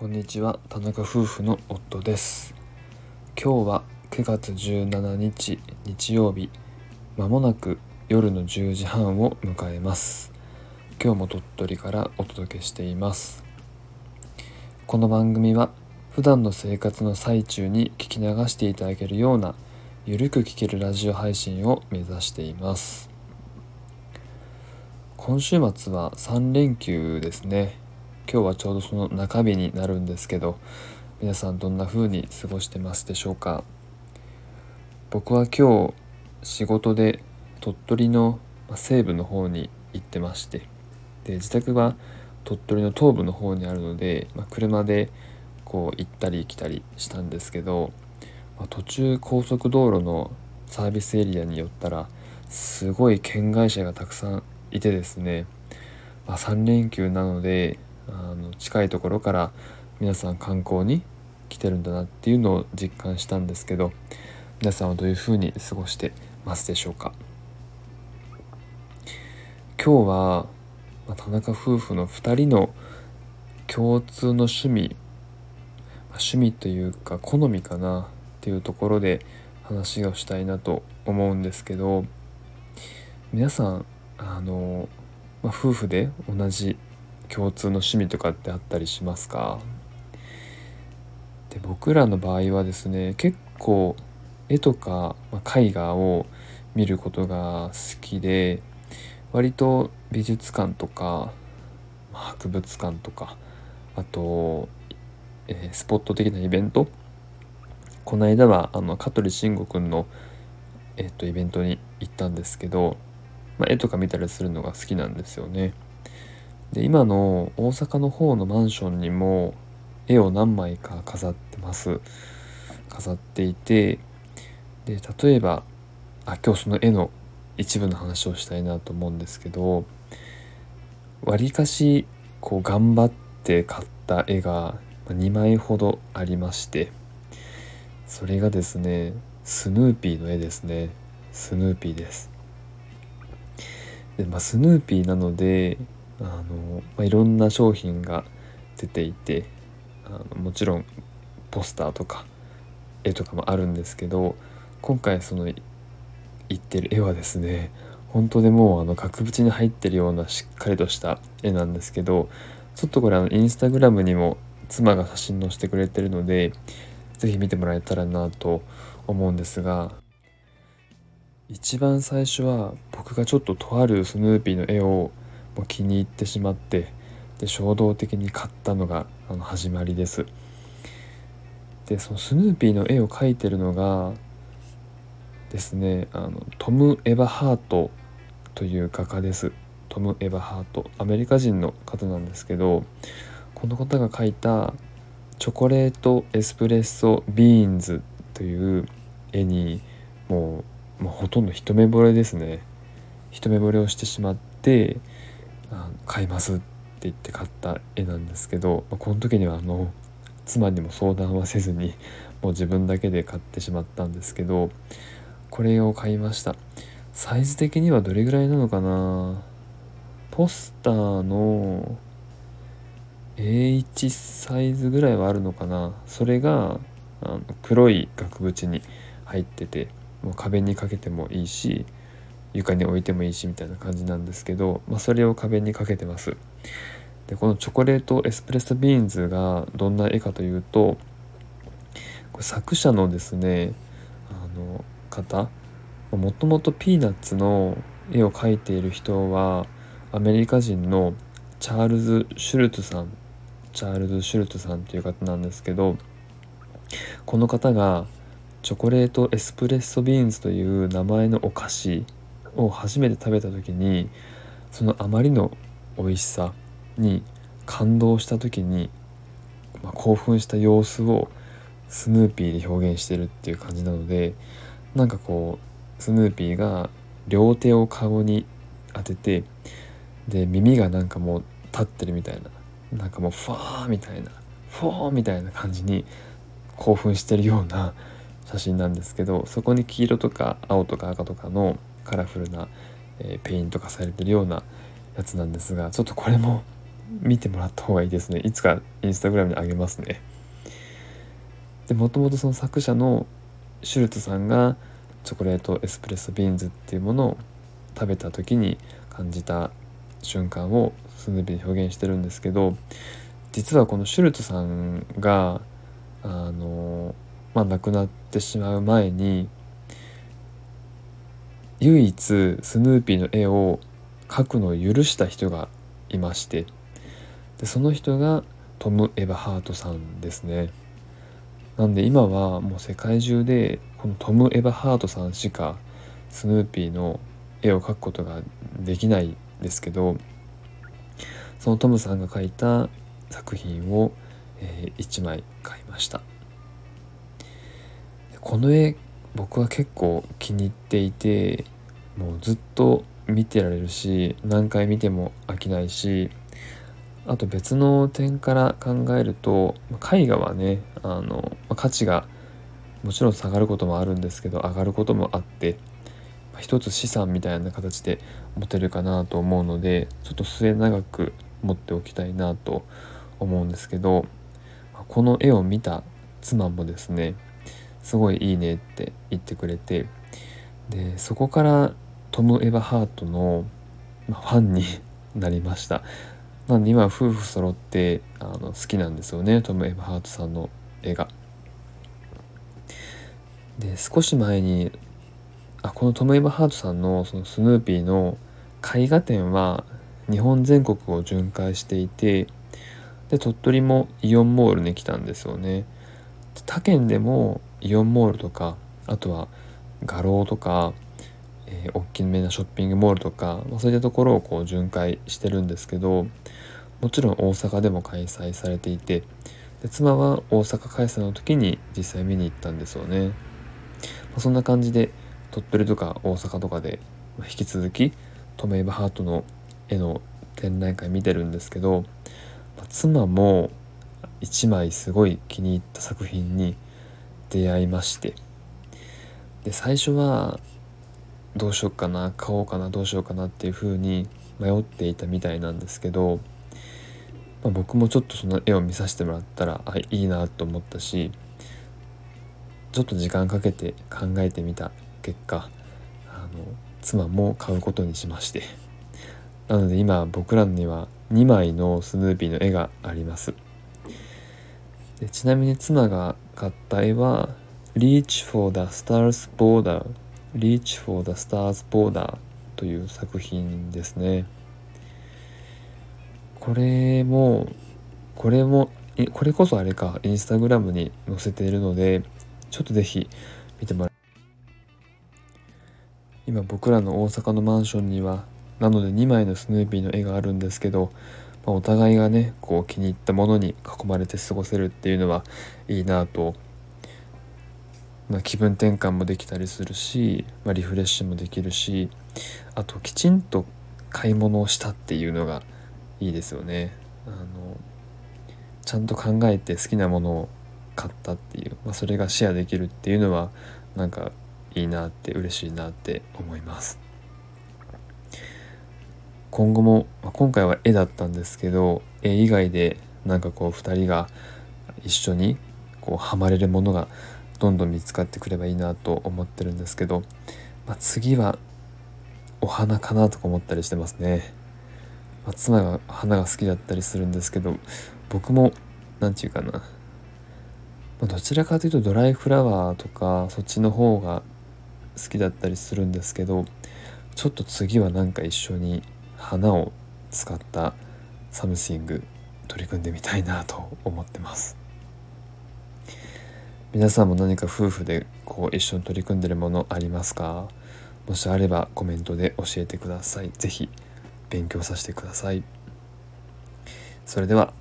こんにちは。田中夫婦の夫です。今日は9月17日日曜日。まもなく夜の10時半を迎えます。今日も鳥取からお届けしています。この番組は普段の生活の最中に聞き流していただけるようなゆるく聞けるラジオ配信を目指しています。今週末は3連休ですね。今日はちょうどその中日になるんですけど皆さんどんな風に過ごしてますでしょうか？僕は今日仕事で鳥取の西部の方に行ってましてで自宅は鳥取の東部の方にあるので、まあ、車でこう行ったり来たりしたんですけど、まあ、途中高速道路のサービスエリアに寄ったらすごい県外車がたくさんいてですね、まあ、3連休なのであの近いところから皆さん観光に来てるんだなっていうのを実感したんですけど皆さんはどういうふうに過ごしてますでしょうか？今日は、田中夫婦の2人の共通の趣味、趣味というか好みかなっていうところで話をしたいなと思うんですけど皆さんあの、まあ、夫婦で同じ共通の趣味とかってあったりしますか？で僕らの場合はですね結構絵とか、ま、絵画を見ることが好きで割と美術館とか博物館とかあと、えー、スポット的なイベントこの間はあの香取慎吾くんの、えっと、イベントに行ったんですけど、まあ、絵とか見たりするのが好きなんですよね。で今の大阪の方のマンションにも絵を何枚か飾ってます。飾っていてで例えばあ今日その絵の一部の話をしたいなと思うんですけどわりかしこう頑張って買った絵が2枚ほどありましてそれがですねスヌーピーの絵ですね。スヌーピーです。で、まあ、スヌーピーなのであの、まあ、いろんな商品が出ていてあのもちろんポスターとか絵とかもあるんですけど今回その言ってる絵はですね本当でもうあの額縁に入ってるようなしっかりとした絵なんですけどちょっとこれあのインスタグラムにも妻が写真載せてくれてるので是非見てもらえたらなと思うんですが一番最初は僕がちょっととあるスヌーピーの絵を気に入ってしまってで衝動的に買ったのがあの始まりです。でそのスヌーピーの絵を描いてるのがですねあのトム・エバハートという画家です。トム・エバハート。アメリカ人の方なんですけどこの方が描いた「チョコレート・エスプレッソ・ビーンズ」という絵にもう、もうほとんど一目惚れですね。一目惚れをしてしまって買いますって言って買った絵なんですけど、まあ、この時にはあの妻にも相談はせずにもう自分だけで買ってしまったんですけどこれを買いました。サイズ的にはどれぐらいなのかな？ポスターの A1 サイズぐらいはあるのかな？それがあの黒い額縁に入っててもう壁にかけてもいいし床に置いてもいいしみたいな感じなんですけど、まあ、それを壁にかけてます。でこのチョコレートエスプレッソビーンズがどんな絵かというとこれ作者のですねあの方もともとピーナッツの絵を描いている人はアメリカ人のチャールズ・シュルツさんチャールズ・シュルツさんという方なんですけどこの方がチョコレートエスプレッソビーンズという名前のお菓子を初めて食べた時にそのあまりの美味しさに感動した時に、まあ、興奮した様子をスヌーピーで表現してるっていう感じなのでなんかこうスヌーピーが両手を顔に当ててで耳がなんかもう立ってるみたいななんかもうファーみたいなフォーみたいな感じに興奮してるような写真なんですけどそこに黄色とか青とか赤とかのカラフルな、えー、ペイント化されてるようなやつなんですがちょっとこれも見てもらった方がいいですね。いつかインスタグラムにあげますね。でもともとその作者のシュルツさんがチョコレートエスプレッソビーンズっていうものを食べた時に感じた瞬間をスヌーピーで表現してるんですけど実はこのシュルツさんがあの、まあ、亡くなってしまう前に唯一スヌーピーの絵を描くのを許した人がいましてでその人がトム・エヴァハートさんですね。なんで今はもう世界中でこのトム・エヴァハートさんしかスヌーピーの絵を描くことができないですけどそのトムさんが描いた作品を、え、1枚買いましたこの絵僕は結構気に入っていてもうずっと見てられるし何回見ても飽きないしあと別の点から考えると絵画はねあの価値がもちろん下がることもあるんですけど上がることもあって一つ資産みたいな形で持てるかなと思うのでちょっと末永く持っておきたいなと思うんですけどこの絵を見た妻もですねすごいいいねって言ってくれてでそこからトム・エヴァハートのファンになりましたなんで今夫婦揃ってあの好きなんですよねトム・エヴァハートさんの絵が。で少し前にあこのトム・エヴァハートさんのそのスヌーピーの絵画展は日本全国を巡回していてで鳥取もイオンモールに来たんですよね。他県でもイオンモールとかあとは画廊とかえー、大きめなショッピングモールとか、まあ、そういったところをこう巡回してるんですけどもちろん大阪でも開催されていてで妻は大阪開催の時に実際見に行ったんですよね、まあ、そんな感じで鳥取とか大阪とかで引き続きトメイブハートの絵の展覧会見てるんですけど、まあ、妻も1枚すごい気に入った作品に出会いまして。で最初はどうしようかな買おうかなどうしようかなっていう風に迷っていたみたいなんですけど、まあ、僕もちょっとその絵を見させてもらったらあいいなと思ったしちょっと時間かけて考えてみた結果あの妻も買うことにしまして。なので今僕らには2枚のスヌーピーの絵があります。でちなみに妻が買った絵は「Reach for the Stars Border」Reach for the Stars Border という作品ですね。これも、これも、これこそあれか、インスタグラムに載せているので、ちょっとぜひ見てもらい今僕らの大阪のマンションには、なので2枚のスヌーピーの絵があるんですけど、まあ、お互いがね、こう気に入ったものに囲まれて過ごせるっていうのはいいなとまあ、気分転換もできたりするし、まあ、リフレッシュもできるしあときちんと買い物をしたっていうのがいいですよね。あのちゃんと考えて好きなものを買ったっていう、まあ、それがシェアできるっていうのはなんかいいなって嬉しいなって思います。今後も、まあ、今回は絵だったんですけど絵以外でなんかこう2人が一緒にこうハマれるものがどんどん見つかってくればいいなと思ってるんですけど、まあ、次はお花かなとか思ったりしてますね。まあ、妻が花が好きだったりするんですけど僕も何て言うかな、ま、どちらかというとドライフラワーとかそっちの方が好きだったりするんですけどちょっと次はなんか一緒に花を使った something 取り組んでみたいなと思ってます。皆さんも何か夫婦でこう一緒に取り組んでるものありますか？もしあればコメントで教えてください。是非勉強させてください。それでは